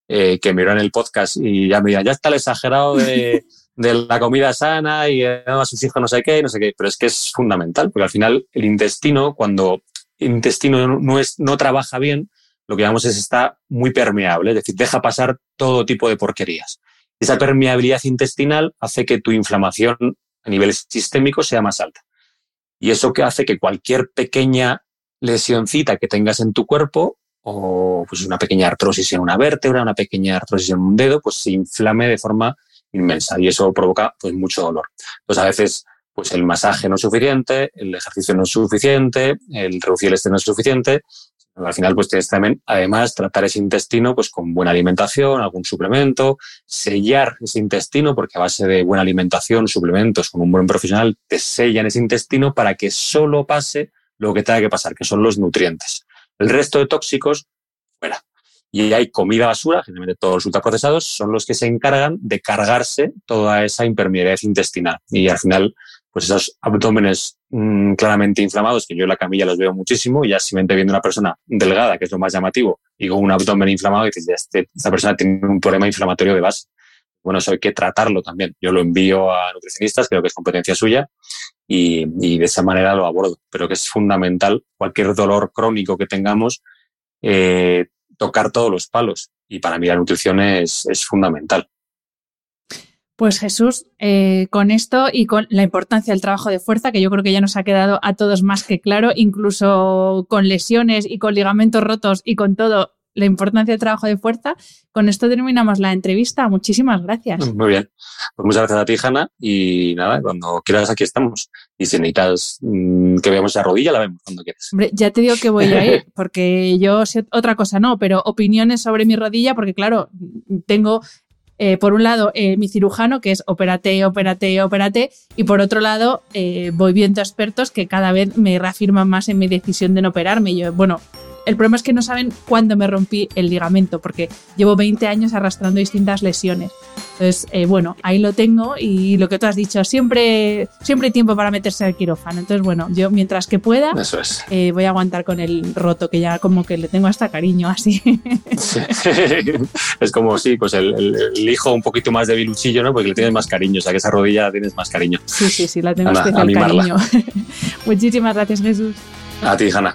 eh, que miran el podcast y ya me dirán, ya está el exagerado de, de la comida sana y a sus hijos no sé qué, no sé qué, pero es que es fundamental, porque al final el intestino, cuando el intestino no, es, no trabaja bien, lo que llamamos es está muy permeable, es decir, deja pasar todo tipo de porquerías. Esa permeabilidad intestinal hace que tu inflamación a nivel sistémico sea más alta. Y eso que hace que cualquier pequeña lesioncita que tengas en tu cuerpo, o pues una pequeña artrosis en una vértebra, una pequeña artrosis en un dedo, pues se inflame de forma inmensa y eso provoca pues mucho dolor. Entonces a veces pues el masaje no es suficiente, el ejercicio no es suficiente, el reducir el estrés no es suficiente. Al final pues tienes también además tratar ese intestino pues con buena alimentación, algún suplemento, sellar ese intestino porque a base de buena alimentación, suplementos con un buen profesional te sellan ese intestino para que solo pase lo que tenga que pasar, que son los nutrientes. El resto de tóxicos fuera y hay comida basura, generalmente todos los ultraprocesados, son los que se encargan de cargarse toda esa impermeabilidad intestinal. Y al final, pues esos abdómenes mm, claramente inflamados, que yo en la camilla los veo muchísimo, ya simplemente viendo una persona delgada, que es lo más llamativo, y con un abdomen inflamado, dices, ya este, esta persona tiene un problema inflamatorio de base. Bueno, eso hay que tratarlo también. Yo lo envío a nutricionistas, creo que es competencia suya, y, y de esa manera lo abordo. Pero que es fundamental, cualquier dolor crónico que tengamos, eh, tocar todos los palos. Y para mí la nutrición es, fundamental. Pues Jesús, eh, con esto y con la importancia del trabajo de fuerza, que yo creo que ya nos ha quedado a todos más que claro, incluso con lesiones y con ligamentos rotos y con todo, la importancia del trabajo de fuerza. Con esto terminamos la entrevista. Muchísimas gracias. Muy bien. Pues muchas gracias a ti, Hanna. Y nada, cuando quieras aquí estamos. Y si necesitas mm, que veamos la rodilla, la vemos cuando quieras. Hombre, ya te digo que voy a ir, porque yo sé otra cosa no, pero opiniones sobre mi rodilla, porque claro, tengo eh, por un lado, eh, mi cirujano, que es opérate, opérate, opérate, y por otro lado, eh, voy viendo expertos que cada vez me reafirman más en mi decisión de no operarme. Yo, bueno, el problema es que no saben cuándo me rompí el ligamento, porque llevo 20 años arrastrando distintas lesiones. Entonces, eh, bueno, ahí lo tengo y lo que tú has dicho, siempre, siempre hay tiempo para meterse al quirófano. Entonces, bueno, yo mientras que pueda, eh, voy a aguantar con el roto, que ya como que le tengo hasta cariño así. es como, sí, pues el, hijo un poquito más de biluchillo, ¿no? Porque le tienes más cariño, o sea que esa rodilla tienes más cariño. Sí, sí, sí, la tengo especial cariño. Muchísimas gracias, Jesús. A ti, Hanna.